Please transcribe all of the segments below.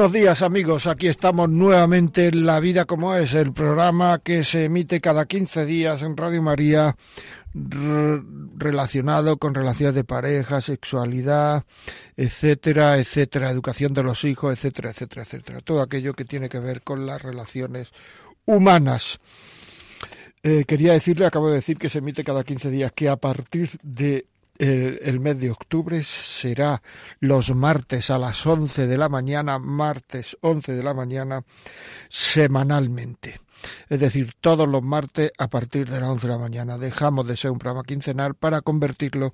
Buenos días amigos, aquí estamos nuevamente en La Vida como es, el programa que se emite cada 15 días en Radio María relacionado con relaciones de pareja, sexualidad, etcétera, etcétera, educación de los hijos, etcétera, etcétera, etcétera, todo aquello que tiene que ver con las relaciones humanas. Eh, quería decirle, acabo de decir que se emite cada 15 días, que a partir de el, mes de octubre será los martes a las 11 de la mañana, martes 11 de la mañana, semanalmente es decir, todos los martes a partir de las 11 de la mañana. Dejamos de ser un programa quincenal para convertirlo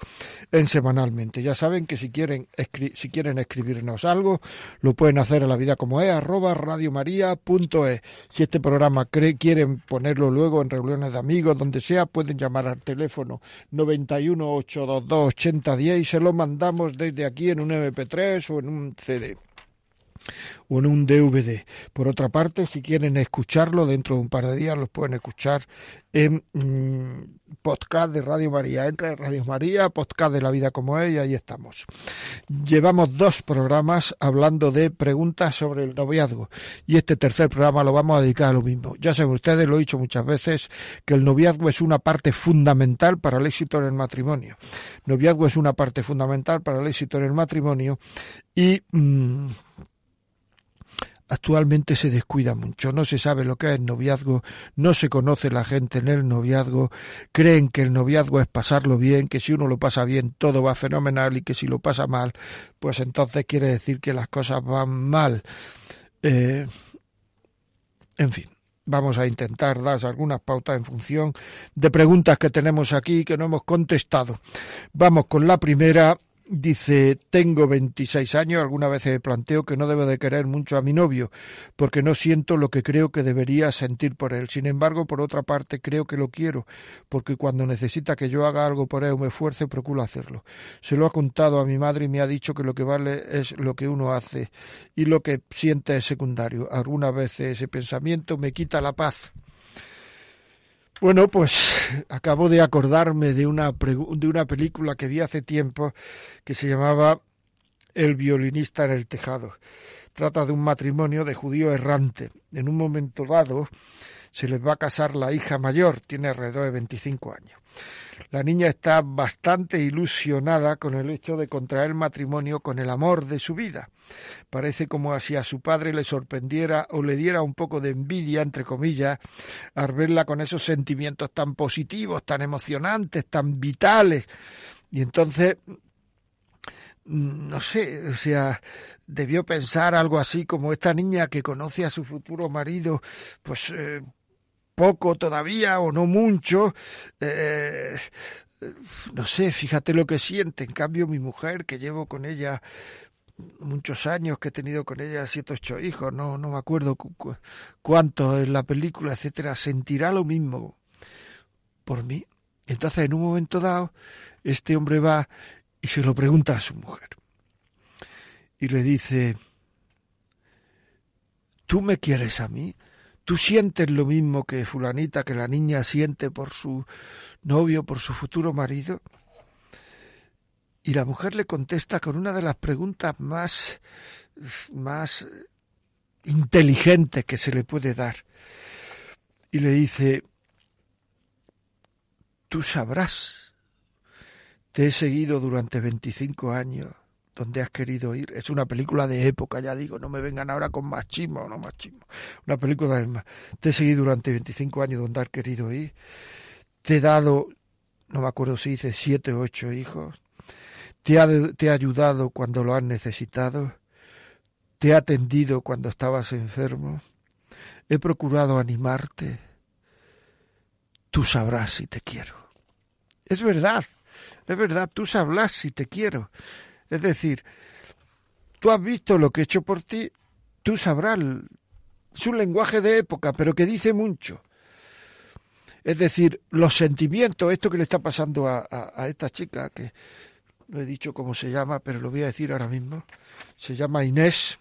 en semanalmente. Ya saben que si quieren, si quieren escribirnos algo, lo pueden hacer a la vida como es, arroba radiomaria.es. Si este programa quieren ponerlo luego en reuniones de amigos, donde sea, pueden llamar al teléfono 91 822 8010 y se lo mandamos desde aquí en un MP3 o en un CD o en un DVD. Por otra parte, si quieren escucharlo dentro de un par de días, los pueden escuchar en mm, podcast de Radio María. Entra en Radio María, podcast de la vida como y ahí estamos. Llevamos dos programas hablando de preguntas sobre el noviazgo y este tercer programa lo vamos a dedicar a lo mismo. Ya saben ustedes, lo he dicho muchas veces, que el noviazgo es una parte fundamental para el éxito en el matrimonio. noviazgo es una parte fundamental para el éxito en el matrimonio y... Mm, actualmente se descuida mucho, no se sabe lo que es el noviazgo, no se conoce la gente en el noviazgo, creen que el noviazgo es pasarlo bien, que si uno lo pasa bien todo va fenomenal y que si lo pasa mal, pues entonces quiere decir que las cosas van mal. Eh, en fin. Vamos a intentar dar algunas pautas en función de preguntas que tenemos aquí que no hemos contestado. Vamos con la primera Dice, tengo 26 años, alguna vez me planteo que no debo de querer mucho a mi novio, porque no siento lo que creo que debería sentir por él. Sin embargo, por otra parte, creo que lo quiero, porque cuando necesita que yo haga algo por él o me esfuerce, procuro hacerlo. Se lo ha contado a mi madre y me ha dicho que lo que vale es lo que uno hace y lo que siente es secundario. Algunas veces ese pensamiento me quita la paz. Bueno, pues acabo de acordarme de una, de una película que vi hace tiempo que se llamaba El violinista en el tejado. Trata de un matrimonio de judío errante. En un momento dado se les va a casar la hija mayor, tiene alrededor de 25 años. La niña está bastante ilusionada con el hecho de contraer matrimonio con el amor de su vida. Parece como si a su padre le sorprendiera o le diera un poco de envidia, entre comillas, al verla con esos sentimientos tan positivos, tan emocionantes, tan vitales. Y entonces no sé, o sea, debió pensar algo así como esta niña que conoce a su futuro marido, pues eh, poco todavía o no mucho, eh, no sé, fíjate lo que siente. En cambio, mi mujer, que llevo con ella muchos años, que he tenido con ella siete ocho hijos, no, no me acuerdo cuánto en la película, etcétera, sentirá lo mismo por mí. Entonces, en un momento dado, este hombre va y se lo pregunta a su mujer. Y le dice, ¿tú me quieres a mí? ¿Tú sientes lo mismo que fulanita, que la niña siente por su novio, por su futuro marido? Y la mujer le contesta con una de las preguntas más, más inteligentes que se le puede dar. Y le dice, tú sabrás, te he seguido durante 25 años donde has querido ir. Es una película de época, ya digo, no me vengan ahora con machismo, no machismo. Una película de... Te he seguido durante 25 años donde has querido ir. Te he dado, no me acuerdo si dice siete o ocho hijos. Te ha, te ha ayudado cuando lo has necesitado. Te he atendido cuando estabas enfermo. He procurado animarte. Tú sabrás si te quiero. Es verdad. Es verdad, tú sabrás si te quiero. Es decir, tú has visto lo que he hecho por ti, tú sabrás. Es un lenguaje de época, pero que dice mucho. Es decir, los sentimientos, esto que le está pasando a, a, esta chica, que no he dicho cómo se llama, pero lo voy a decir ahora mismo, se llama Inés,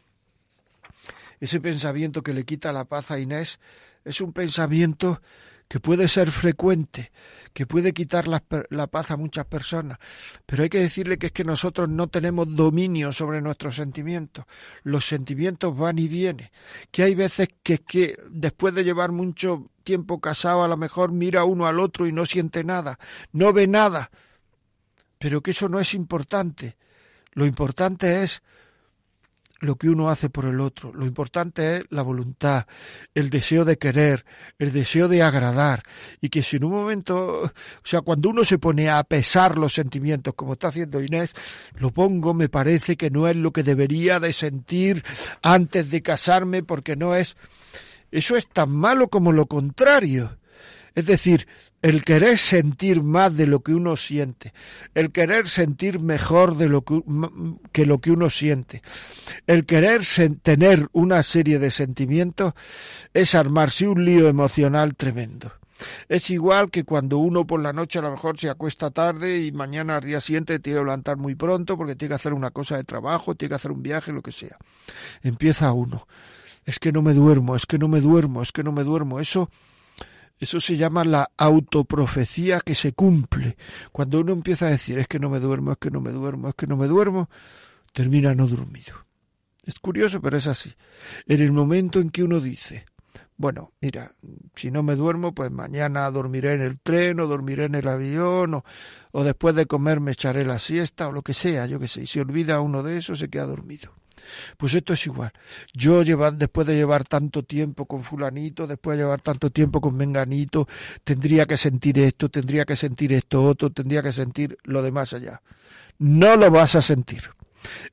ese pensamiento que le quita la paz a Inés, es un pensamiento que puede ser frecuente, que puede quitar la, paz a muchas personas, pero hay que decirle que es que nosotros no tenemos dominio sobre nuestros sentimientos. Los sentimientos van y vienen, que hay veces que, que después de llevar mucho tiempo casado a lo mejor mira uno al otro y no siente nada, no ve nada, pero que eso no es importante. Lo importante es lo que uno hace por el otro. Lo importante es la voluntad, el deseo de querer, el deseo de agradar. Y que si en un momento, o sea, cuando uno se pone a pesar los sentimientos, como está haciendo Inés, lo pongo, me parece que no es lo que debería de sentir antes de casarme, porque no es... Eso es tan malo como lo contrario. Es decir, el querer sentir más de lo que uno siente, el querer sentir mejor de lo que, lo que uno siente, el querer tener una serie de sentimientos es armarse un lío emocional tremendo. Es igual que cuando uno por la noche a lo mejor se acuesta tarde y mañana al día siguiente tiene que levantar muy pronto porque tiene que hacer una cosa de trabajo, tiene que hacer un viaje, lo que sea. Empieza uno. Es que no me duermo, es que no me duermo, es que no me duermo. Eso eso se llama la autoprofecía que se cumple. Cuando uno empieza a decir es que no me duermo, es que no me duermo, es que no me duermo, termina no dormido. Es curioso, pero es así. En el momento en que uno dice, bueno, mira, si no me duermo, pues mañana dormiré en el tren o dormiré en el avión o, o después de comer me echaré la siesta o lo que sea, yo que sé. Y si olvida uno de eso, se queda dormido. Pues esto es igual. Yo después de llevar tanto tiempo con fulanito, después de llevar tanto tiempo con menganito, tendría que sentir esto, tendría que sentir esto otro, tendría que sentir lo demás allá. No lo vas a sentir.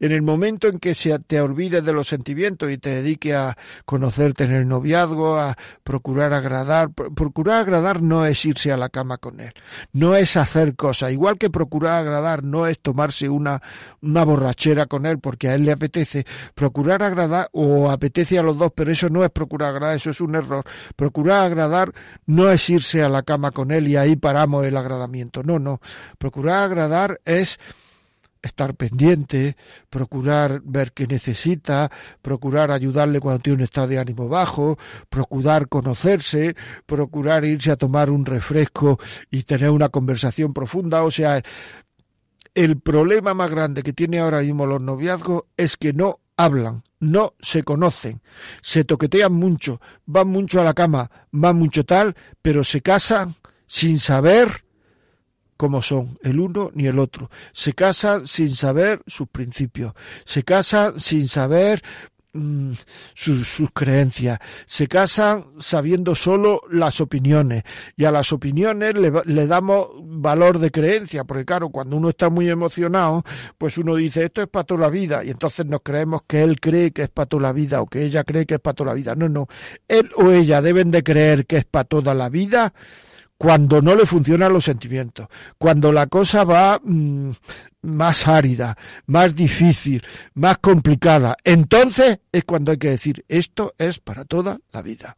En el momento en que se te olvides de los sentimientos y te dediques a conocerte en el noviazgo, a procurar agradar, procurar agradar no es irse a la cama con él, no es hacer cosas, igual que procurar agradar no es tomarse una, una borrachera con él porque a él le apetece, procurar agradar o apetece a los dos, pero eso no es procurar agradar, eso es un error. Procurar agradar no es irse a la cama con él y ahí paramos el agradamiento, no, no. Procurar agradar es estar pendiente, procurar ver qué necesita, procurar ayudarle cuando tiene un estado de ánimo bajo, procurar conocerse, procurar irse a tomar un refresco y tener una conversación profunda. O sea, el problema más grande que tiene ahora mismo los noviazgos es que no hablan, no se conocen, se toquetean mucho, van mucho a la cama, van mucho tal, pero se casan sin saber como son el uno ni el otro. Se casan sin saber sus principios, se casan sin saber mm, sus, creencias, se casan sabiendo solo las opiniones. Y a las opiniones le, le, damos valor de creencia, porque claro, cuando uno está muy emocionado, pues uno dice esto es para toda la vida y entonces nos creemos que él cree que es para toda la vida o que ella cree que es para toda la vida. No, no, él o ella deben de creer que es para toda la vida cuando no le funcionan los sentimientos, cuando la cosa va mm, más árida, más difícil, más complicada. Entonces es cuando hay que decir, esto es para toda la vida.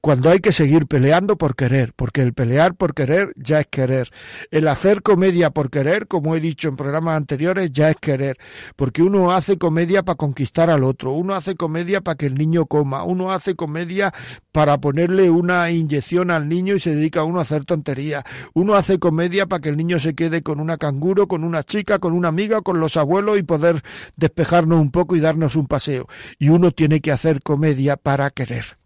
Cuando hay que seguir peleando por querer, porque el pelear por querer ya es querer. El hacer comedia por querer, como he dicho en programas anteriores, ya es querer. Porque uno hace comedia para conquistar al otro, uno hace comedia para que el niño coma, uno hace comedia para ponerle una inyección al niño y se dedica uno a hacer tonterías. Uno hace comedia para que el niño se quede con una canguro, con una chica, con una amiga, con los abuelos y poder despejarnos un poco y darnos un paseo. Y uno tiene que hacer comedia para querer.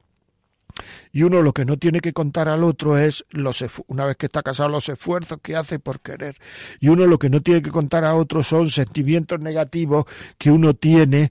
Y uno lo que no tiene que contar al otro es, los, una vez que está casado, los esfuerzos que hace por querer. Y uno lo que no tiene que contar a otro son sentimientos negativos que uno tiene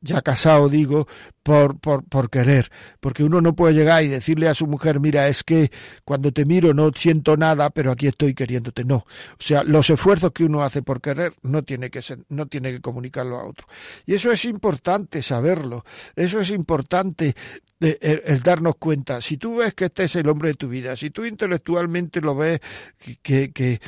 ya casado digo, por, por, por querer, porque uno no puede llegar y decirle a su mujer, mira, es que cuando te miro no siento nada, pero aquí estoy queriéndote. No. O sea, los esfuerzos que uno hace por querer no tiene que ser, no tiene que comunicarlo a otro. Y eso es importante saberlo. Eso es importante el, el, darnos cuenta. Si tú ves que este es el hombre de tu vida, si tú intelectualmente lo ves que, que,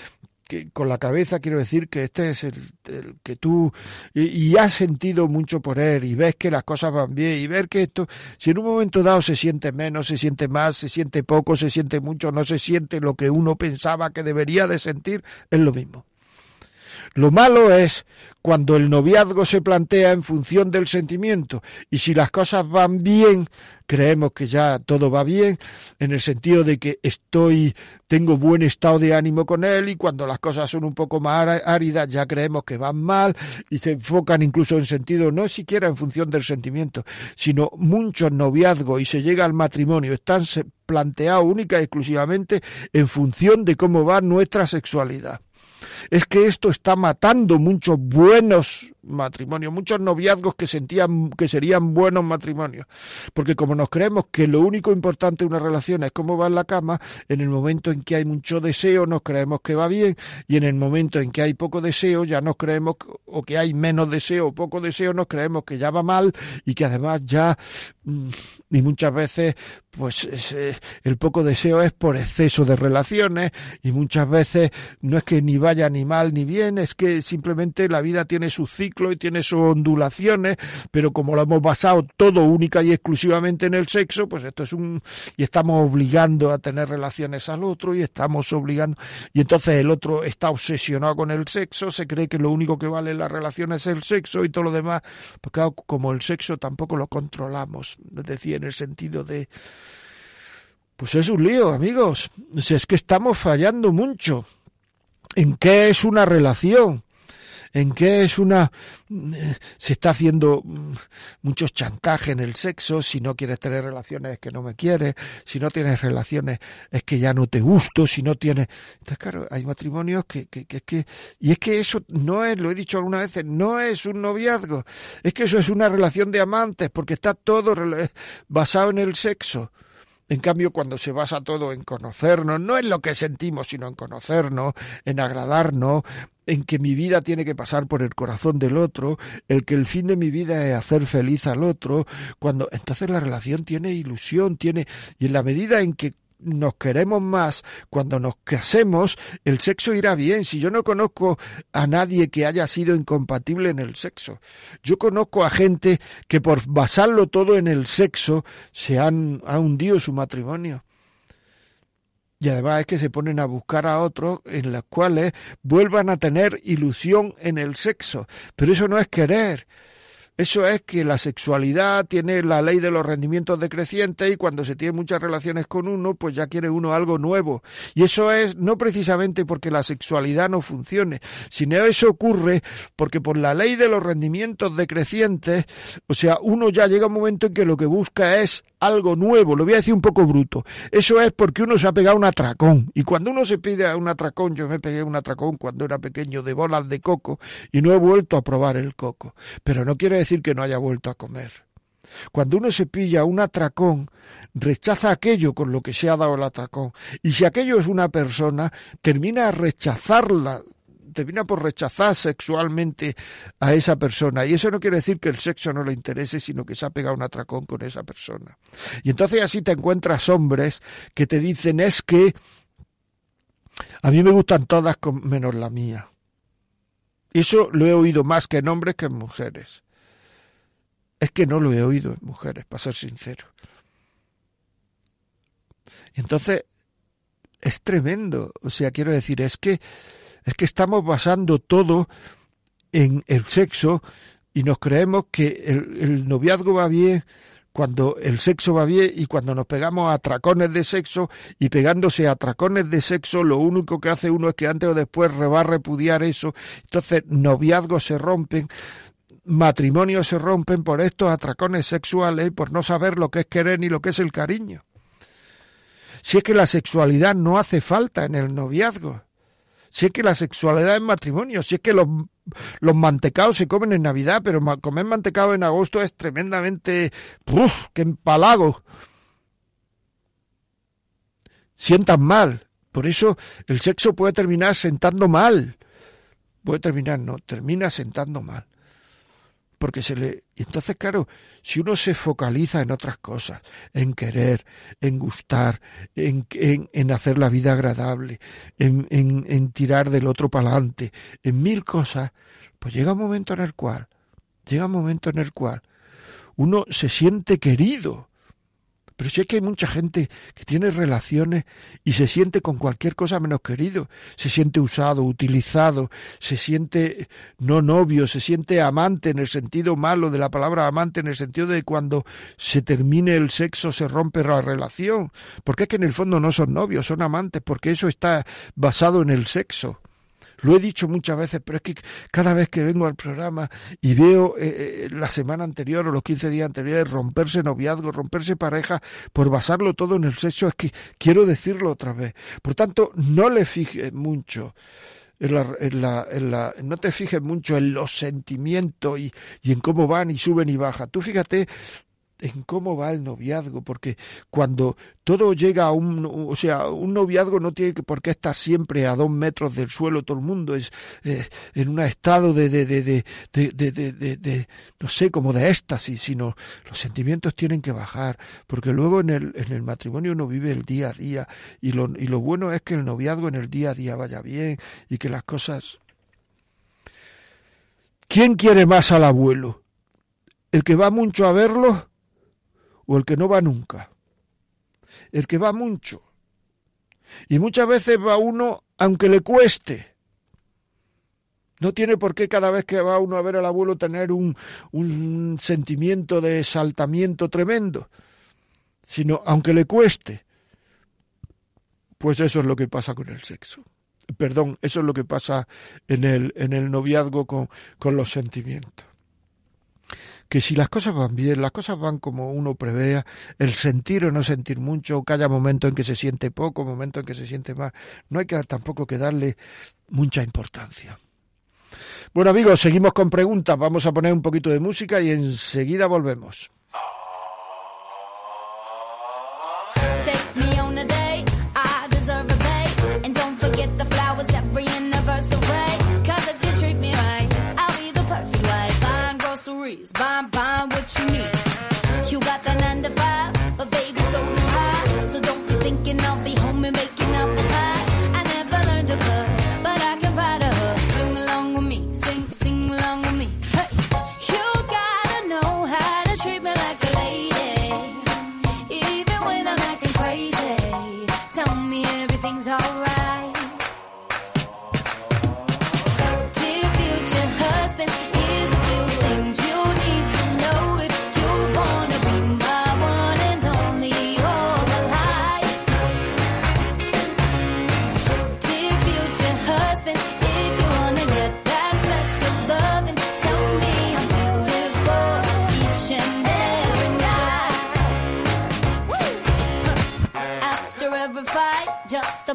que con la cabeza quiero decir que este es el, que tú y, has sentido mucho por él y ves que las cosas van bien y ver que esto si en un momento dado se siente menos se siente más se siente poco se siente mucho no se siente lo que uno pensaba que debería de sentir es lo mismo lo malo es cuando el noviazgo se plantea en función del sentimiento y si las cosas van bien, creemos que ya todo va bien en el sentido de que estoy tengo buen estado de ánimo con él y cuando las cosas son un poco más áridas ya creemos que van mal y se enfocan incluso en sentido no siquiera en función del sentimiento, sino muchos noviazgos y se llega al matrimonio están planteados única y exclusivamente en función de cómo va nuestra sexualidad es que esto está matando muchos buenos matrimonios, muchos noviazgos que sentían que serían buenos matrimonios, porque como nos creemos que lo único importante de una relación es cómo va en la cama, en el momento en que hay mucho deseo nos creemos que va bien y en el momento en que hay poco deseo ya nos creemos o que hay menos deseo o poco deseo nos creemos que ya va mal y que además ya mm, y muchas veces pues el poco deseo es por exceso de relaciones y muchas veces no es que ni vaya ni mal ni bien, es que simplemente la vida tiene su ciclo y tiene sus ondulaciones, pero como lo hemos basado todo única y exclusivamente en el sexo, pues esto es un y estamos obligando a tener relaciones al otro y estamos obligando y entonces el otro está obsesionado con el sexo, se cree que lo único que vale en la relación es el sexo y todo lo demás, porque como el sexo tampoco lo controlamos, es decir, en el sentido de pues es un lío, amigos. Si es que estamos fallando mucho. ¿En qué es una relación? ¿En qué es una... se está haciendo muchos chantaje en el sexo, si no quieres tener relaciones es que no me quieres, si no tienes relaciones es que ya no te gusto, si no tienes... Entonces, claro, hay matrimonios que, que, que, que... Y es que eso no es, lo he dicho algunas veces, no es un noviazgo, es que eso es una relación de amantes, porque está todo basado en el sexo. En cambio, cuando se basa todo en conocernos, no en lo que sentimos, sino en conocernos, en agradarnos, en que mi vida tiene que pasar por el corazón del otro, el que el fin de mi vida es hacer feliz al otro, cuando entonces la relación tiene ilusión, tiene y en la medida en que nos queremos más, cuando nos casemos, el sexo irá bien. Si yo no conozco a nadie que haya sido incompatible en el sexo, yo conozco a gente que por basarlo todo en el sexo se han ha hundido su matrimonio. Y además es que se ponen a buscar a otros en los cuales vuelvan a tener ilusión en el sexo. Pero eso no es querer. Eso es que la sexualidad tiene la ley de los rendimientos decrecientes y cuando se tiene muchas relaciones con uno, pues ya quiere uno algo nuevo. Y eso es no precisamente porque la sexualidad no funcione, sino eso ocurre porque por la ley de los rendimientos decrecientes, o sea, uno ya llega un momento en que lo que busca es algo nuevo, lo voy a decir un poco bruto. Eso es porque uno se ha pegado un atracón. Y cuando uno se pide un atracón, yo me pegué un atracón cuando era pequeño de bolas de coco y no he vuelto a probar el coco. Pero no quiere decir que no haya vuelto a comer. Cuando uno se pilla un atracón, rechaza aquello con lo que se ha dado el atracón. Y si aquello es una persona, termina a rechazarla termina por rechazar sexualmente a esa persona. Y eso no quiere decir que el sexo no le interese, sino que se ha pegado un atracón con esa persona. Y entonces así te encuentras hombres que te dicen es que a mí me gustan todas menos la mía. Eso lo he oído más que en hombres que en mujeres. Es que no lo he oído en mujeres, para ser sincero. Entonces, es tremendo. O sea, quiero decir, es que es que estamos basando todo en el sexo y nos creemos que el, noviazgo va bien cuando el sexo va bien y cuando nos pegamos a tracones de sexo y pegándose a tracones de sexo lo único que hace uno es que antes o después va a repudiar eso. Entonces noviazgos se rompen, matrimonios se rompen por estos atracones sexuales por no saber lo que es querer ni lo que es el cariño. Si es que la sexualidad no hace falta en el noviazgo si es que la sexualidad es matrimonio, si es que los, los mantecados se comen en Navidad, pero comer mantecado en agosto es tremendamente... ¡Uf! ¡Qué empalago! Sientan mal. Por eso el sexo puede terminar sentando mal. Puede terminar, no, termina sentando mal. Porque se le... Entonces, claro, si uno se focaliza en otras cosas, en querer, en gustar, en, en, hacer la vida agradable, en, en, en tirar del otro para adelante, en mil cosas, pues llega un momento en el cual, llega un momento en el cual uno se siente querido, pero sí que hay mucha gente que tiene relaciones y se siente con cualquier cosa menos querido. Se siente usado, utilizado, se siente no novio, se siente amante en el sentido malo de la palabra amante, en el sentido de cuando se termine el sexo se rompe la relación. Porque es que en el fondo no son novios, son amantes, porque eso está basado en el sexo. Lo he dicho muchas veces, pero es que cada vez que vengo al programa y veo eh, eh, la semana anterior o los 15 días anteriores romperse noviazgo, romperse pareja, por basarlo todo en el sexo, es que quiero decirlo otra vez. Por tanto, no le fijes mucho. En la, en la, no te fijes mucho en los sentimientos y, y en cómo van y suben y bajan. Tú fíjate en cómo va el noviazgo, porque cuando todo llega a un, o sea, un noviazgo no tiene que por qué estar siempre a dos metros del suelo todo el mundo, es eh, en un estado de, de, de, de, no sé, como de éxtasis, sino los sentimientos tienen que bajar, porque luego en el, en el matrimonio uno vive el día a día, y lo, y lo bueno es que el noviazgo en el día a día vaya bien, y que las cosas... ¿Quién quiere más al abuelo? ¿El que va mucho a verlo? O el que no va nunca. El que va mucho. Y muchas veces va uno aunque le cueste. No tiene por qué cada vez que va uno a ver al abuelo tener un, un sentimiento de exaltamiento tremendo, sino aunque le cueste. Pues eso es lo que pasa con el sexo. Perdón, eso es lo que pasa en el, en el noviazgo con, con los sentimientos que si las cosas van bien, las cosas van como uno prevea, el sentir o no sentir mucho, que haya momentos en que se siente poco, momentos en que se siente más, no hay que tampoco que darle mucha importancia. Bueno amigos, seguimos con preguntas, vamos a poner un poquito de música y enseguida volvemos.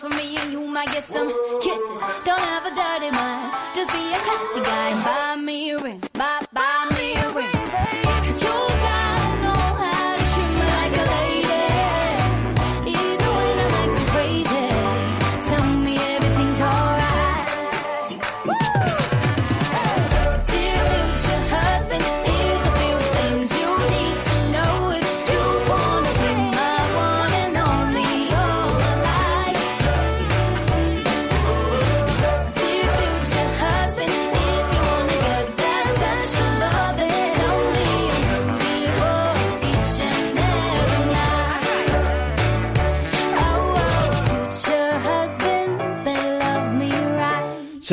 For me and you might get some kisses. Don't have a dirty mind, just be a classy guy. And buy me a ring,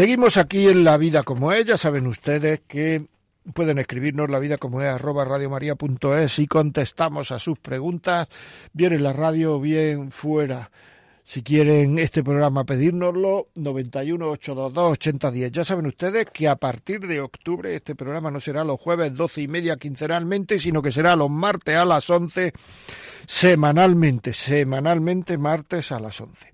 Seguimos aquí en La Vida como es, ya saben ustedes que pueden escribirnos la vida como es arroba radiomaria.es y contestamos a sus preguntas, bien en la radio, bien fuera. Si quieren este programa pedírnoslo, 91 822 8010. Ya saben ustedes que a partir de octubre este programa no será los jueves doce y media quincenalmente, sino que será los martes a las 11 semanalmente, semanalmente martes a las 11.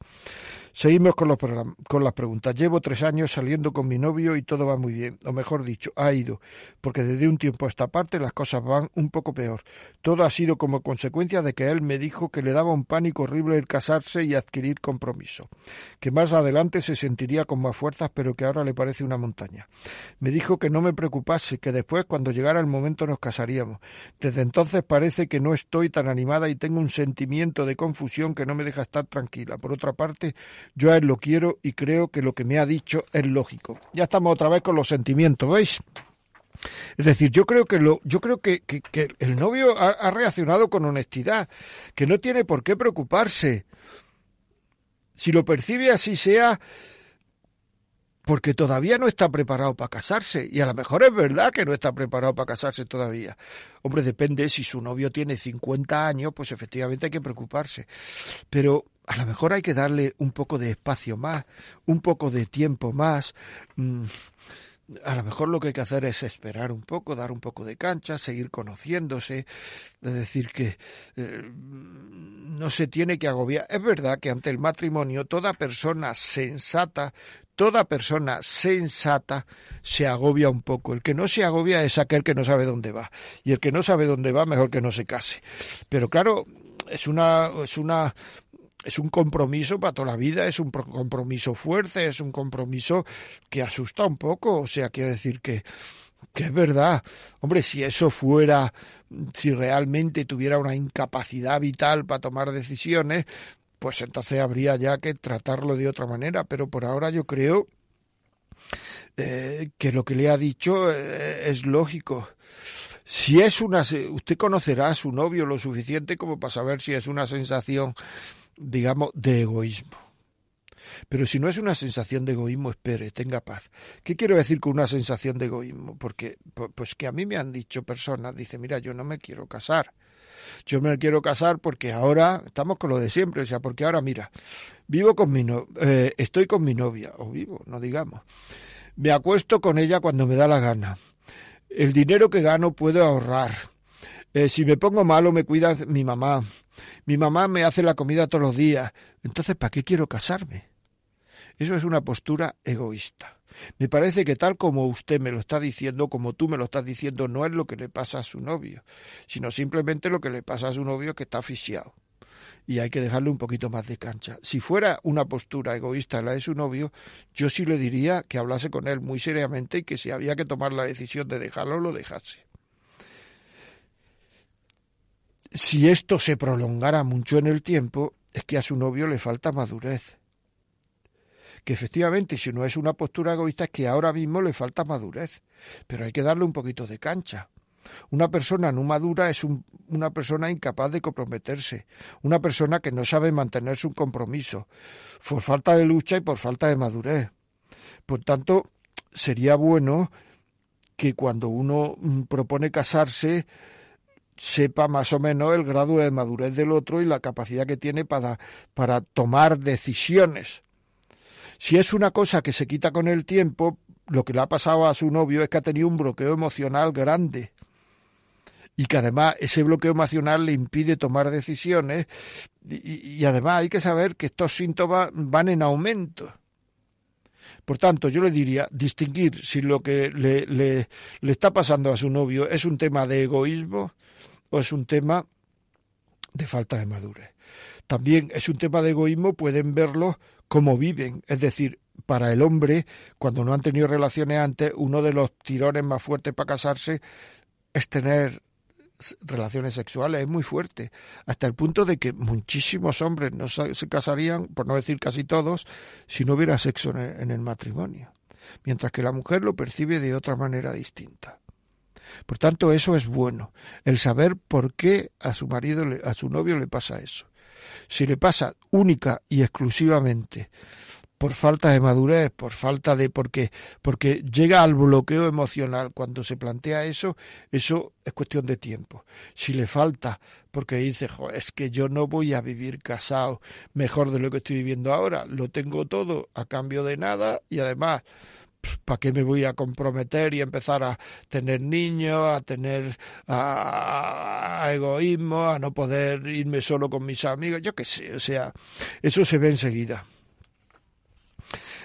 Seguimos con, los con las preguntas. Llevo tres años saliendo con mi novio y todo va muy bien, o mejor dicho, ha ido, porque desde un tiempo a esta parte las cosas van un poco peor. Todo ha sido como consecuencia de que él me dijo que le daba un pánico horrible el casarse y adquirir compromiso, que más adelante se sentiría con más fuerzas, pero que ahora le parece una montaña. Me dijo que no me preocupase, que después, cuando llegara el momento, nos casaríamos. Desde entonces parece que no estoy tan animada y tengo un sentimiento de confusión que no me deja estar tranquila. Por otra parte, yo a él lo quiero y creo que lo que me ha dicho es lógico. Ya estamos otra vez con los sentimientos, ¿veis? Es decir, yo creo que lo, yo creo que, el novio ha, ha, reaccionado con honestidad, que no tiene por qué preocuparse. Si lo percibe así sea porque todavía no está preparado para casarse. Y a lo mejor es verdad que no está preparado para casarse todavía. Hombre, depende, si su novio tiene 50 años, pues efectivamente hay que preocuparse. Pero a lo mejor hay que darle un poco de espacio más, un poco de tiempo más. Mm, a lo mejor lo que hay que hacer es esperar un poco, dar un poco de cancha, seguir conociéndose, es decir, que eh, no se tiene que agobiar. Es verdad que ante el matrimonio toda persona sensata, toda persona sensata se agobia un poco. El que no se agobia es aquel que no sabe dónde va. Y el que no sabe dónde va, mejor que no se case. Pero claro, es una, es una es un compromiso para toda la vida, es un compromiso fuerte, es un compromiso que asusta un poco, o sea, quiero decir que que es verdad. Hombre, si eso fuera, si realmente tuviera una incapacidad vital para tomar decisiones, pues entonces habría ya que tratarlo de otra manera. Pero por ahora yo creo eh, que lo que le ha dicho eh, es lógico. Si es una, usted conocerá a su novio lo suficiente como para saber si es una sensación digamos, de egoísmo. Pero si no es una sensación de egoísmo, espere, tenga paz. ¿Qué quiero decir con una sensación de egoísmo? Porque, pues que a mí me han dicho personas, dice, mira, yo no me quiero casar. Yo me quiero casar porque ahora estamos con lo de siempre, o sea, porque ahora mira, vivo con mi no, eh, estoy con mi novia, o vivo, no digamos. Me acuesto con ella cuando me da la gana. El dinero que gano puedo ahorrar. Eh, si me pongo malo me cuida mi mamá. Mi mamá me hace la comida todos los días. Entonces, ¿para qué quiero casarme? Eso es una postura egoísta. Me parece que tal como usted me lo está diciendo, como tú me lo estás diciendo, no es lo que le pasa a su novio, sino simplemente lo que le pasa a su novio que está asfixiado. Y hay que dejarle un poquito más de cancha. Si fuera una postura egoísta la de su novio, yo sí le diría que hablase con él muy seriamente y que si había que tomar la decisión de dejarlo, lo dejase. Si esto se prolongara mucho en el tiempo, es que a su novio le falta madurez. Que efectivamente, si no es una postura egoísta, es que ahora mismo le falta madurez. Pero hay que darle un poquito de cancha. Una persona no madura es una persona incapaz de comprometerse, una persona que no sabe mantener su compromiso, por falta de lucha y por falta de madurez. Por tanto, sería bueno que cuando uno mm, propone casarse, sepa más o menos el grado de madurez del otro y la capacidad que tiene para, para tomar decisiones. Si es una cosa que se quita con el tiempo, lo que le ha pasado a su novio es que ha tenido un bloqueo emocional grande y que además ese bloqueo emocional le impide tomar decisiones y, además hay que saber que estos síntomas van en aumento. Por tanto, yo le diría distinguir si lo que le, le, le está pasando a su novio es un tema de egoísmo o es un tema de falta de madurez. También es un tema de egoísmo, pueden verlo como viven, es decir, para el hombre, cuando no han tenido relaciones antes, uno de los tirones más fuertes para casarse es tener relaciones sexuales, es muy fuerte, hasta el punto de que muchísimos hombres no se casarían, por no decir casi todos, si no hubiera sexo en el matrimonio, mientras que la mujer lo percibe de otra manera distinta. Por tanto, eso es bueno, el saber por qué a su marido, a su novio le pasa eso. Si le pasa única y exclusivamente por falta de madurez, por falta de porque porque llega al bloqueo emocional cuando se plantea eso, eso es cuestión de tiempo. Si le falta porque dice, es que yo no voy a vivir casado mejor de lo que estoy viviendo ahora, lo tengo todo a cambio de nada y además ¿para qué me voy a comprometer y empezar a tener niños, a tener egoísmo, a no poder irme solo con mis amigos? Yo qué sé, o sea, eso se ve enseguida.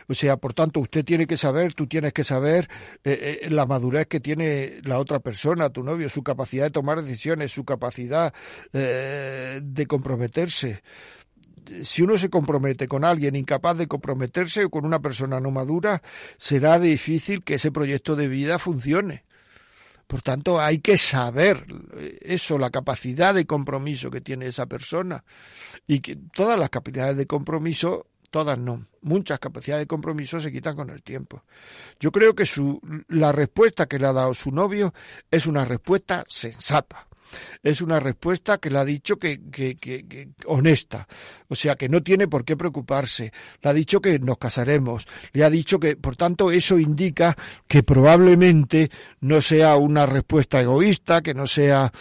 O sea, por tanto, usted tiene que saber, tú tienes que saber eh, eh, la madurez que tiene la otra persona, tu novio, su capacidad de tomar decisiones, su capacidad eh, de comprometerse si uno se compromete con alguien incapaz de comprometerse o con una persona no madura, será difícil que ese proyecto de vida funcione. Por tanto, hay que saber eso, la capacidad de compromiso que tiene esa persona. Y que todas las capacidades de compromiso, todas no, muchas capacidades de compromiso se quitan con el tiempo. Yo creo que su, la respuesta que le ha dado su novio es una respuesta sensata es una respuesta que le ha dicho que, que, honesta, o sea que no tiene por qué preocuparse, le ha dicho que nos casaremos, le ha dicho que, por tanto, eso indica que probablemente no sea una respuesta egoísta, que no sea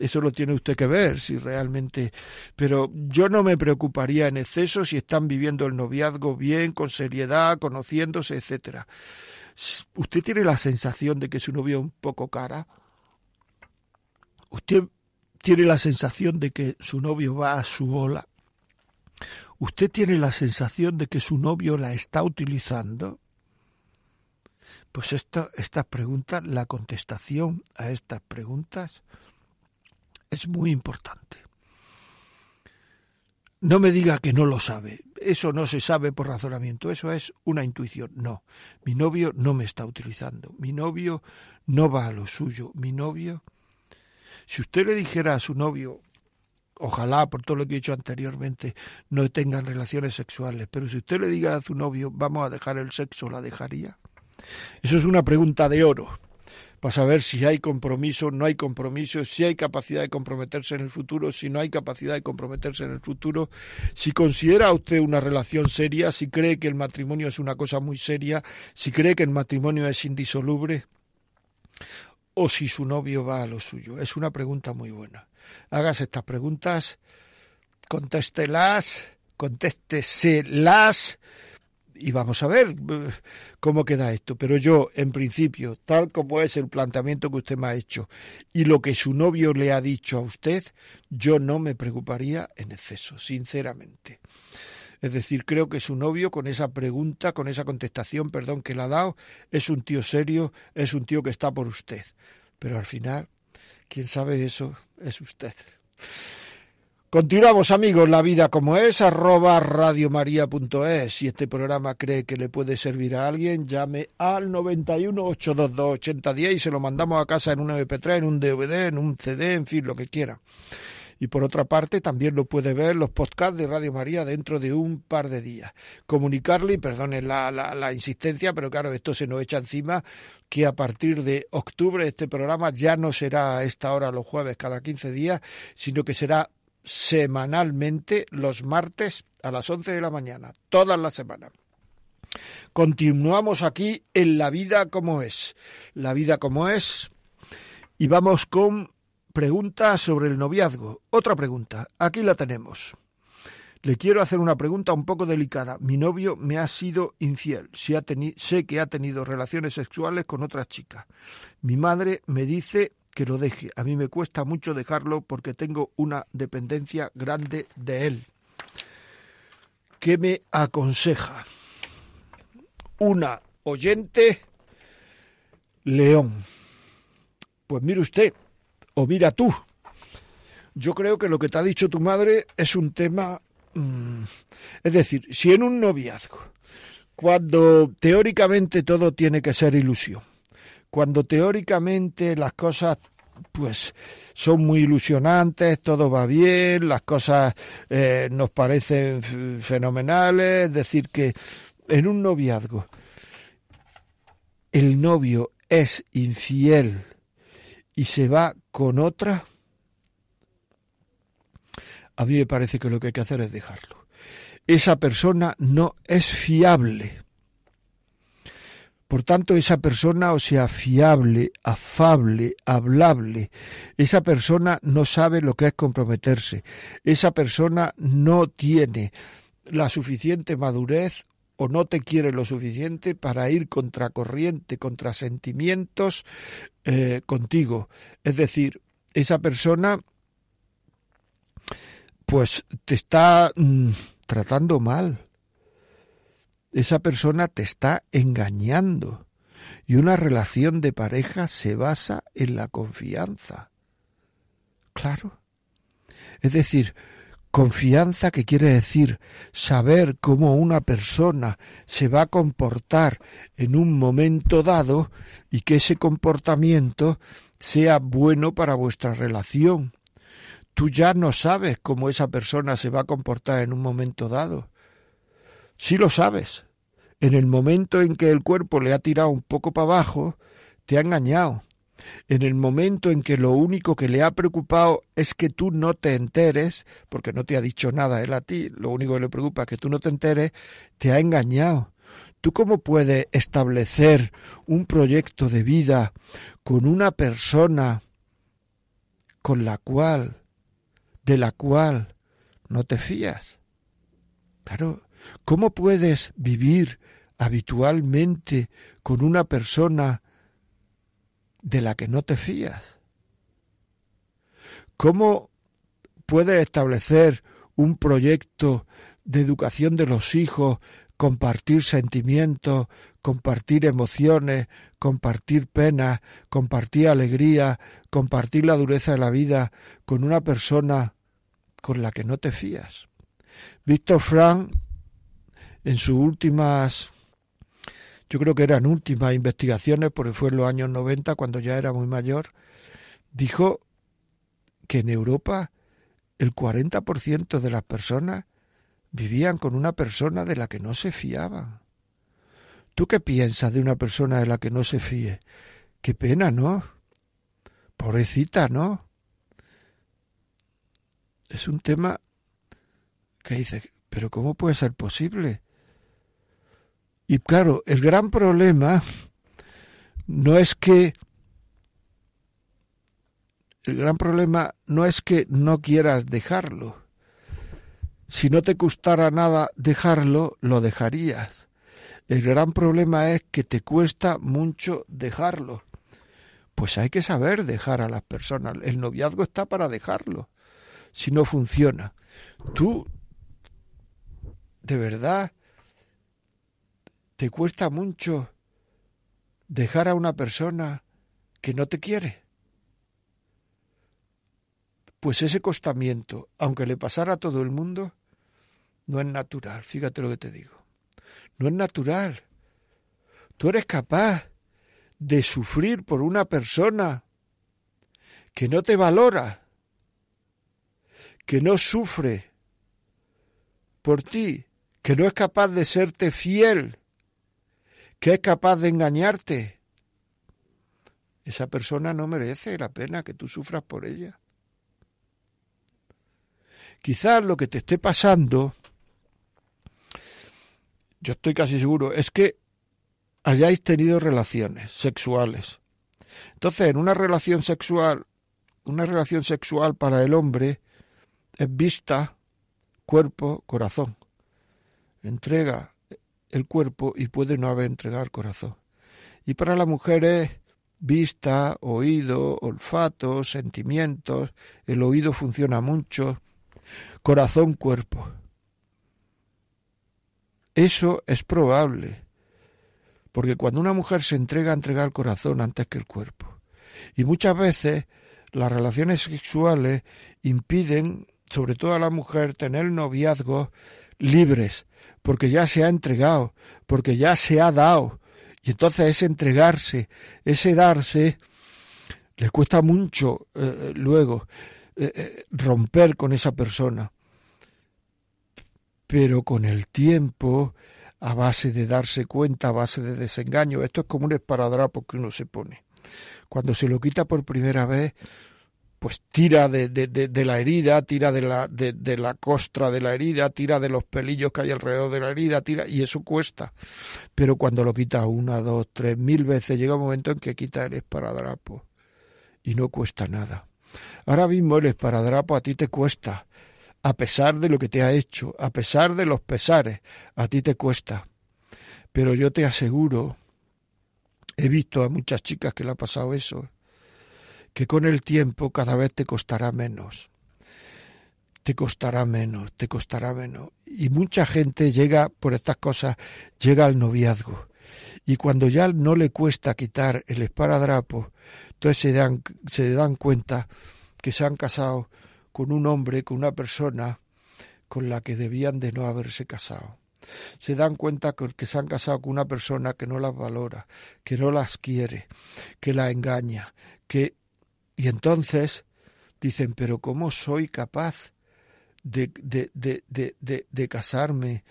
eso lo tiene usted que ver, si realmente. Pero yo no me preocuparía en exceso si están viviendo el noviazgo bien, con seriedad, conociéndose, etcétera. ¿Usted tiene la sensación de que su novio es un poco cara? Usted tiene la sensación de que su novio va a su bola, usted tiene la sensación de que su novio la está utilizando, pues esto, estas preguntas, la contestación a estas preguntas es muy importante. No me diga que no lo sabe. Eso no se sabe por razonamiento, eso es una intuición. No, mi novio no me está utilizando, mi novio no va a lo suyo, mi novio si usted le dijera a su novio, ojalá por todo lo que he dicho anteriormente no tengan relaciones sexuales, pero si usted le diga a su novio, vamos a dejar el sexo, ¿la dejaría? Eso es una pregunta de oro para saber si hay compromiso, no hay compromiso, si hay capacidad de comprometerse en el futuro, si no hay capacidad de comprometerse en el futuro, si considera usted una relación seria, si cree que el matrimonio es una cosa muy seria, si cree que el matrimonio es indisoluble o si su novio va a lo suyo? Es una pregunta muy buena. Hagas estas preguntas, contéstelas, contésteselas y vamos a ver eh, cómo queda esto. Pero yo, en principio, tal como es el planteamiento que usted me ha hecho y lo que su novio le ha dicho a usted, yo no me preocuparía en exceso, sinceramente. Es decir, creo que su novio, con esa pregunta, con esa contestación, perdón, que le ha dado, es un tío serio, es un tío que está por usted. Pero al final, quien sabe eso es usted. Continuamos amigos, la vida como es, arroba radiomaria.es. Si este programa cree que le puede servir a alguien, llame al 91 822 8010 y se lo mandamos a casa en un MP3, en un DVD, en un CD, en fin, lo que quiera y por otra parte también lo puede ver los podcasts de Radio María dentro de un par de días. Comunicarle, y perdonen la, la, insistencia, pero claro, esto se nos echa encima, que a partir de octubre este programa ya no será a esta hora los jueves cada 15 días, sino que será semanalmente los martes a las 11 de la mañana, todas las semanas. Continuamos aquí en La vida como es. La vida como es. Y vamos con Pregunta sobre el noviazgo. Otra pregunta. Aquí la tenemos. Le quiero hacer una pregunta un poco delicada. Mi novio me ha sido infiel. sé que ha tenido relaciones sexuales con otras chicas. Mi madre me dice que lo deje. A mí me cuesta mucho dejarlo porque tengo una dependencia grande de él. ¿Qué me aconseja? Una oyente, León. Pues mire usted, o mira tú. Yo creo que lo que te ha dicho tu madre es un tema... Mm, es decir, si en un noviazgo, cuando teóricamente todo tiene que ser ilusión, cuando teóricamente las cosas pues son muy ilusionantes, todo va bien, las cosas eh, nos parecen fenomenales, es decir, que en un noviazgo el novio es infiel y se va con otra, a mí me parece que lo que hay que hacer es dejarlo. esa persona no es fiable. Por tanto, esa persona, o sea, fiable, afable, hablable, esa persona no sabe lo que es comprometerse, esa persona no tiene la suficiente madurez o no te quiere lo suficiente para ir contracorriente, contra sentimientos eh, contigo. Es decir, esa persona pues te está mm, tratando mal esa persona te está engañando. Y una relación de pareja se basa en la confianza. Claro. Es decir, confianza que quiere decir saber cómo una persona se va a comportar en un momento dado y que ese comportamiento sea bueno para vuestra relación. Tú ya no sabes cómo esa persona se va a comportar en un momento dado si lo sabes. En el momento en que el cuerpo le ha tirado un poco para abajo, te ha engañado. En el momento en que lo único que le ha preocupado es que tú no te enteres, porque no te ha dicho nada él a ti, lo único que le preocupa es que tú no te enteres, te ha engañado. ¿Tú cómo puedes establecer un proyecto de vida con una persona con la cual, de la cual no te fías? Claro, ¿Cómo puedes vivir habitualmente con una persona de la que no te fías? ¿Cómo puedes establecer un proyecto de educación de los hijos, compartir sentimientos, compartir emociones, compartir penas, compartir alegría, compartir la dureza de la vida con una persona con la que no te fías? Víctor Frank en sus últimas, yo creo que eran últimas investigaciones, porque fue en los años 90, cuando ya era muy mayor, dijo que en Europa el 40% de las personas vivían con una persona de la que no se fiaban. ¿Tú qué piensas de una persona de la que no se fíe? Qué pena, ¿no? Pobrecita, ¿no? Es un tema que dice, pero ¿cómo puede ser posible? Y claro, el gran problema no es que el gran problema no es que no quieras dejarlo. Si no te costara nada dejarlo, lo dejarías. El gran problema es que te cuesta mucho dejarlo. Pues hay que saber dejar a las personas. El noviazgo está para dejarlo. Si no funciona. Tú, de verdad, ¿Te cuesta mucho dejar a una persona que no te quiere? Pues ese costamiento, aunque le pasara a todo el mundo, no es natural, fíjate lo que te digo. No es natural. Tú eres capaz de sufrir por una persona que no te valora, que no sufre por ti, que no es capaz de serte fiel, que es capaz de engañarte, esa persona no merece la pena que tú sufras por ella. Quizás lo que te esté pasando, yo estoy casi seguro, es que hayáis tenido relaciones sexuales. Entonces, en una relación sexual, una relación sexual para el hombre es vista, cuerpo, corazón. Entrega el cuerpo y puede no haber entregado el corazón. Y para la mujer es vista, oído, olfato, sentimientos, el oído funciona mucho, corazón, cuerpo. Eso es probable, porque cuando una mujer se entrega, entrega el corazón antes que el cuerpo. Y muchas veces las relaciones sexuales impiden, sobre todo a la mujer, tener noviazgos libres, porque ya se ha entregado, porque ya se ha dado. Y entonces ese entregarse, ese darse, le cuesta mucho eh, luego eh, eh, romper con esa persona. Pero con el tiempo, a base de darse cuenta, a base de desengaño, esto es como un esparadrapo que uno se pone. Cuando se lo quita por primera vez, pues tira de, de, de, la herida, tira de la, de, la costra de la herida, tira de los pelillos que hay alrededor de la herida, tira, y eso cuesta. Pero cuando lo quita una, dos, tres, mil veces, llega un momento en que quita el esparadrapo y no cuesta nada. Ahora mismo el esparadrapo a ti te cuesta, a pesar de lo que te ha hecho, a pesar de los pesares, a ti te cuesta. Pero yo te aseguro, he visto a muchas chicas que le ha pasado eso, que con el tiempo cada vez te costará menos. Te costará menos, te costará menos. Y mucha gente llega, por estas cosas, llega al noviazgo. Y cuando ya no le cuesta quitar el esparadrapo, entonces se dan, se dan cuenta que se han casado con un hombre, con una persona con la que debían de no haberse casado. Se dan cuenta que se han casado con una persona que no las valora, que no las quiere, que la engaña, que y entonces dicen, pero ¿cómo soy capaz de, de, de, de, casarme?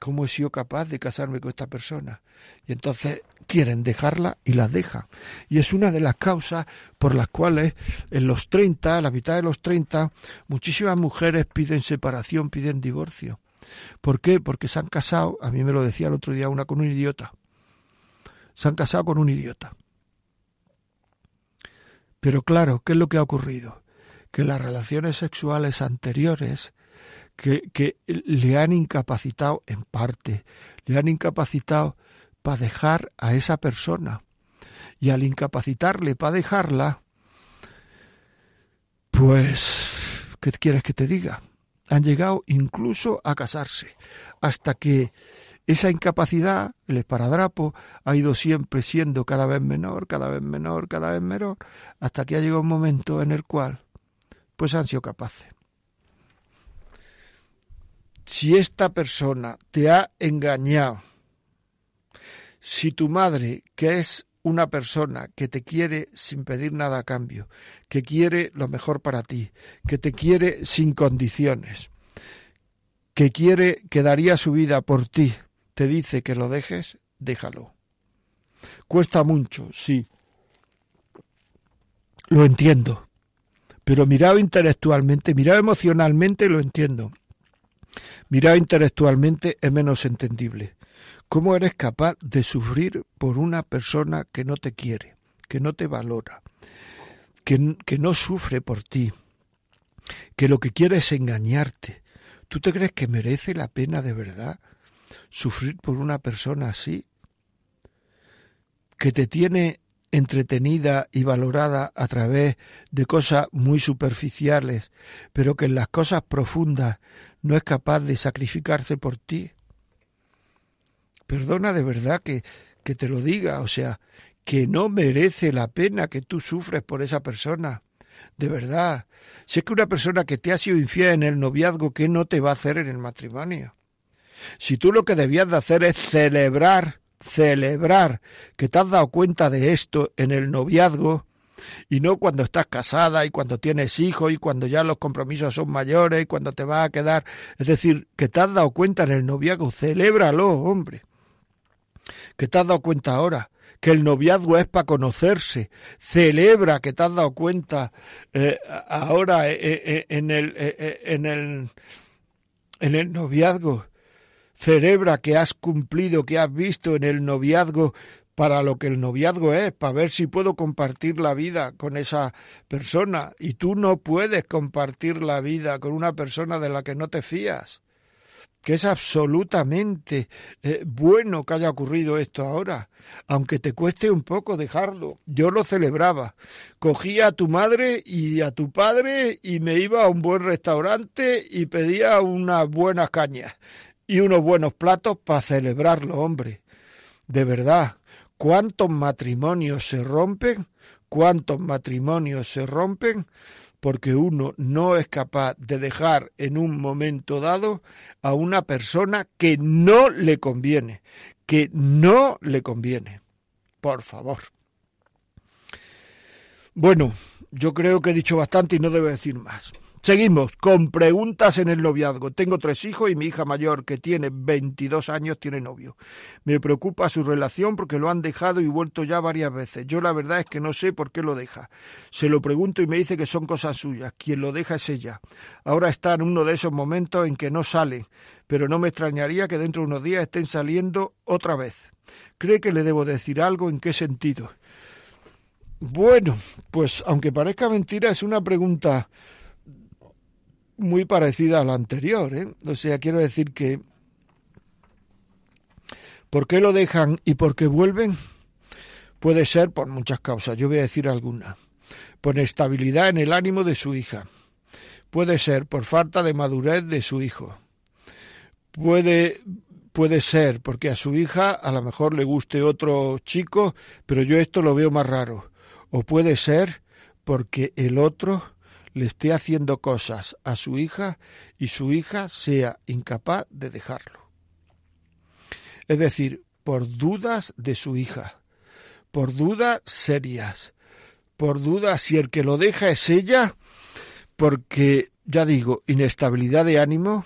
¿Cómo he sido capaz de casarme con esta persona? Y entonces quieren dejarla y la dejan. Y es una de las causas por las cuales en los 30, a la mitad de los 30, muchísimas mujeres piden separación, piden divorcio. ¿Por qué? Porque se han casado, a mí me lo decía el otro día una con un idiota. Se han casado con un idiota. Pero claro, ¿qué es lo que ha ocurrido? Que las relaciones sexuales anteriores que, que le han incapacitado en parte, le han incapacitado para dejar a esa persona. Y al incapacitarle para dejarla, pues, ¿qué quieres que te diga? Han llegado incluso a casarse, hasta que esa incapacidad, el esparadrapo, ha ido siempre siendo cada vez menor, cada vez menor, cada vez menor, hasta que ha llegado un momento en el cual, pues han sido capaces. Si esta persona te ha engañado, si tu madre, que es una persona que te quiere sin pedir nada a cambio, que quiere lo mejor para ti, que te quiere sin condiciones, que quiere que daría su vida por ti, te dice que lo dejes, déjalo. Cuesta mucho, sí. Lo entiendo. Pero mirado intelectualmente, mirado emocionalmente, lo entiendo. Mirado intelectualmente es menos entendible. ¿Cómo eres capaz de sufrir por una persona que no te quiere, que no te valora, que, que no sufre por ti, que lo que quiere es engañarte? ¿Tú te crees que merece la pena de verdad sufrir por una persona así, que te tiene entretenida y valorada a través de cosas muy superficiales, pero que en las cosas profundas no es capaz de sacrificarse por ti. Perdona de verdad que, que te lo diga, o sea, que no merece la pena que tú sufres por esa persona. De verdad. Sé que una persona que te ha sido infiel en el noviazgo, ¿qué no te va a hacer en el matrimonio? Si tú lo que debías de hacer es celebrar, celebrar que te has dado cuenta de esto en el noviazgo, y no cuando estás casada y cuando tienes hijos y cuando ya los compromisos son mayores y cuando te vas a quedar. Es decir, que te has dado cuenta en el noviazgo, celébralo, hombre. Que te has dado cuenta ahora que el noviazgo es para conocerse. Celebra que te has dado cuenta eh, ahora eh, eh, en, el, en, el, en el noviazgo Celebra que has cumplido, que has visto en el noviazgo para lo que el noviazgo es, para ver si puedo compartir la vida con esa persona. Y tú no puedes compartir la vida con una persona de la que no te fías. Que es absolutamente eh, bueno que haya ocurrido esto ahora, aunque te cueste un poco dejarlo. Yo lo celebraba. Cogía a tu madre y a tu padre y me iba a un buen restaurante y pedía unas buenas cañas y unos buenos platos para celebrarlo, hombre. De verdad, ¿cuántos matrimonios se rompen? ¿Cuántos matrimonios se rompen? porque uno no es capaz de dejar en un momento dado a una persona que no le conviene, que no le conviene. Por favor. Bueno, yo creo que he dicho bastante y no debo decir más. Seguimos con preguntas en el noviazgo. Tengo tres hijos y mi hija mayor, que tiene 22 años, tiene novio. Me preocupa su relación porque lo han dejado y vuelto ya varias veces. Yo la verdad es que no sé por qué lo deja. Se lo pregunto y me dice que son cosas suyas. Quien lo deja es ella. Ahora está en uno de esos momentos en que no sale, pero no me extrañaría que dentro de unos días estén saliendo otra vez. ¿Cree que le debo decir algo? ¿En qué sentido? Bueno, pues aunque parezca mentira, es una pregunta muy parecida a la anterior. ¿eh? O sea, quiero decir que ¿por qué lo dejan y por qué vuelven? Puede ser por muchas causas. Yo voy a decir alguna. Por estabilidad en el ánimo de su hija. Puede ser por falta de madurez de su hijo. Puede puede ser porque a su hija a lo mejor le guste otro chico, pero yo esto lo veo más raro. O puede ser porque el otro le esté haciendo cosas a su hija y su hija sea incapaz de dejarlo. Es decir, por dudas de su hija, por dudas serias, por dudas si el que lo deja es ella, porque, ya digo, inestabilidad de ánimo,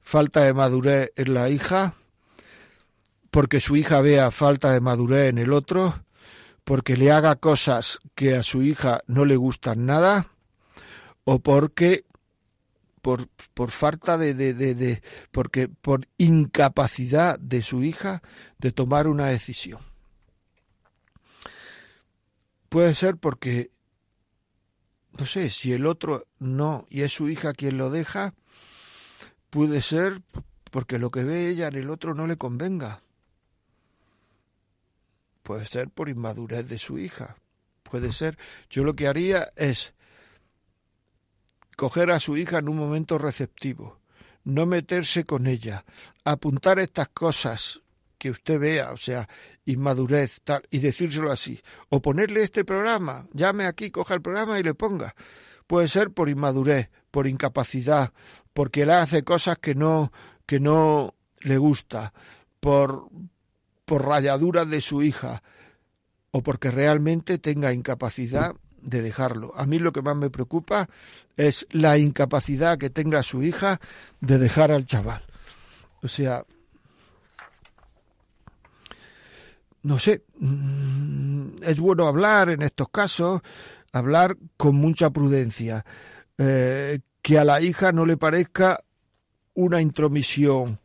falta de madurez en la hija, porque su hija vea falta de madurez en el otro, porque le haga cosas que a su hija no le gustan nada, o porque por, por falta de, de, de, porque por incapacidad de su hija de tomar una decisión. Puede ser porque no sé, si el otro no y es su hija quien lo deja, puede ser porque lo que ve ella en el otro no le convenga. Puede ser por inmadurez de su hija. Puede ser. Yo lo que haría es coger a su hija en un momento receptivo, no meterse con ella, apuntar estas cosas que usted vea, o sea, inmadurez, tal, y decírselo así, o ponerle este programa, llame aquí, coja el programa y le ponga. Puede ser por inmadurez, por incapacidad, porque él hace cosas que no, que no le gusta, por, por rayaduras de su hija, o porque realmente tenga incapacidad de dejarlo. A mí lo que más me preocupa es la incapacidad que tenga su hija de dejar al chaval. O sea, no sé, mm, es bueno hablar en estos casos, hablar con mucha prudencia, eh, que a la hija no le parezca una intromisión,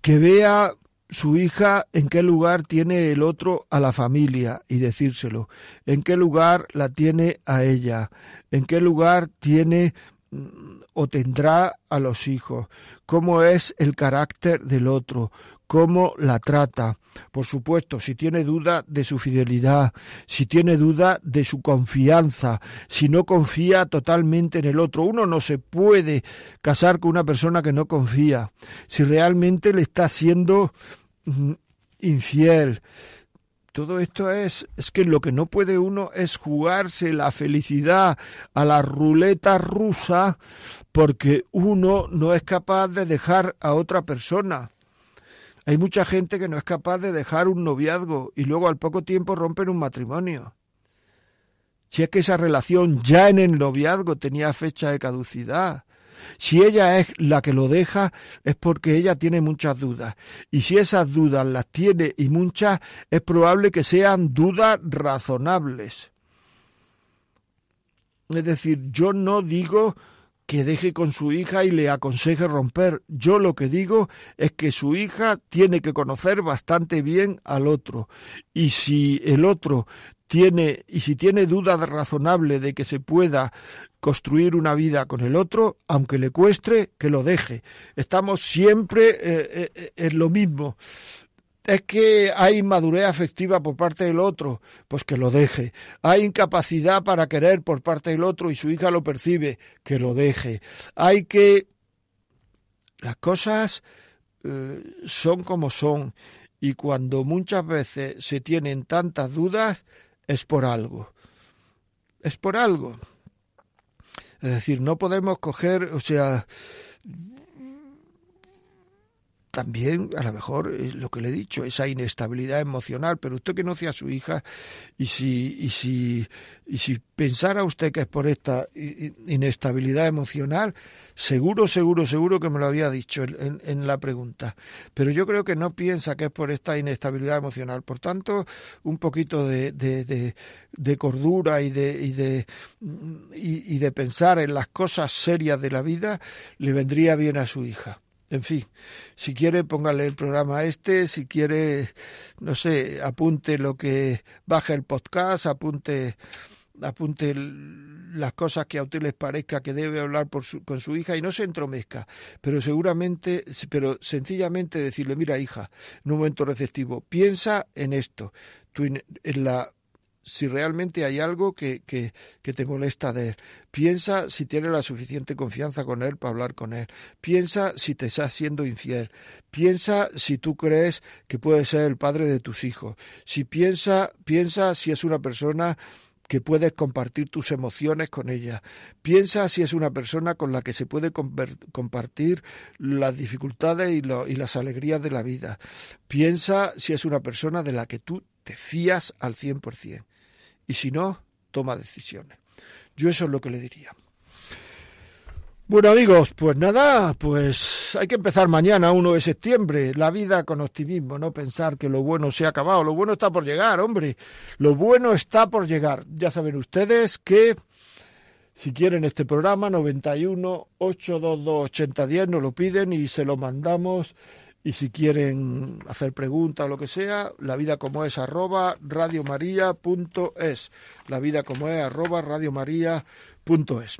que vea su hija en qué lugar tiene el otro a la familia y decírselo, en qué lugar la tiene a ella, en qué lugar tiene mm, o tendrá a los hijos, cómo es el carácter del otro, cómo la trata. Por supuesto, si tiene duda de su fidelidad, si tiene duda de su confianza, si no confía totalmente en el otro. Uno no se puede casar con una persona que no confía. Si realmente le está siendo mm, infiel. Todo esto es, es que lo que no puede uno es jugarse la felicidad a la ruleta rusa porque uno no es capaz de dejar a otra persona. Hay mucha gente que no es capaz de dejar un noviazgo y luego al poco tiempo rompen un matrimonio. Si es que esa relación ya en el noviazgo tenía fecha de caducidad. Si ella es la que lo deja es porque ella tiene muchas dudas. Y si esas dudas las tiene y muchas, es probable que sean dudas razonables. Es decir, yo no digo que deje con su hija y le aconseje romper. Yo lo que digo es que su hija tiene que conocer bastante bien al otro. Y si el otro tiene, y si tiene duda razonable de que se pueda construir una vida con el otro, aunque le cueste, que lo deje. Estamos siempre eh, eh, eh, en lo mismo es que hay inmadurez afectiva por parte del otro, pues que lo deje. Hay incapacidad para querer por parte del otro y su hija lo percibe, que lo deje. Hay que... Las cosas eh, son como son y cuando muchas veces se tienen tantas dudas es por algo. Es por algo. Es decir, no podemos coger, o sea, también a lo mejor es lo que le he dicho, esa inestabilidad emocional, pero usted que no a su hija y si, y si, y si pensara usted que es por esta inestabilidad emocional, seguro, seguro, seguro que me lo había dicho en, en, la pregunta. Pero yo creo que no piensa que es por esta inestabilidad emocional. Por tanto, un poquito de, de, de, cordura y de, y de, y de pensar en las cosas serias de la vida le vendría bien a su hija. En fin, si quiere póngale el programa este, si quiere, no sé, apunte lo que baje el podcast, apunte apunte las cosas que a usted les parezca que debe hablar por con su hija y no se entromezca, pero seguramente, pero sencillamente decirle, mira hija, en un momento receptivo, piensa en esto, en la si realmente hay algo que, que, te molesta de él. Piensa si tienes la suficiente confianza con él para hablar con él. Piensa si te estás siendo infiel. Piensa si tú crees que puede ser el padre de tus hijos. Si piensa, piensa si es una persona que puedes compartir tus emociones con ella. Piensa si es una persona con la que se puede compartir las dificultades y, y las alegrías de la vida. Piensa si es una persona de la que tú te fías al cien por cien y si no, toma decisiones. Yo eso es lo que le diría. Bueno amigos, pues nada, pues hay que empezar mañana, 1 de septiembre, la vida con optimismo, no pensar que lo bueno se ha acabado, lo bueno está por llegar, hombre, lo bueno está por llegar. Ya saben ustedes que si quieren este programa, 91 822 8010, nos lo piden y se lo mandamos y si quieren hacer preguntas o lo que sea, la vida como es arroba radiomaria.es. La vida como es arroba radiomaria.es.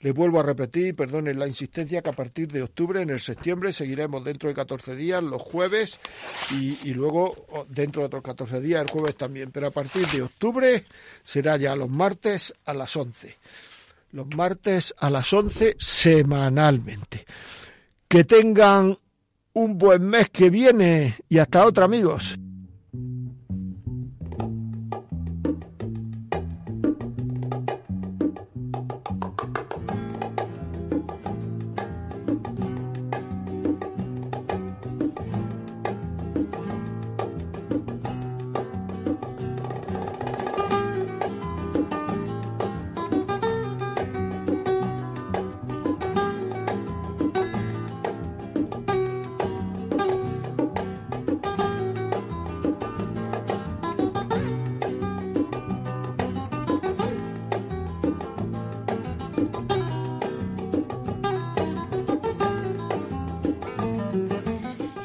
Les vuelvo a repetir, perdonen la insistencia, que a partir de octubre, en el septiembre, seguiremos dentro de 14 días, los jueves, y, y, luego dentro de otros 14 días, el jueves también. Pero a partir de octubre será ya los martes a las 11. Los martes a las 11 semanalmente. Que tengan un buen mes que viene y hasta otra amigos.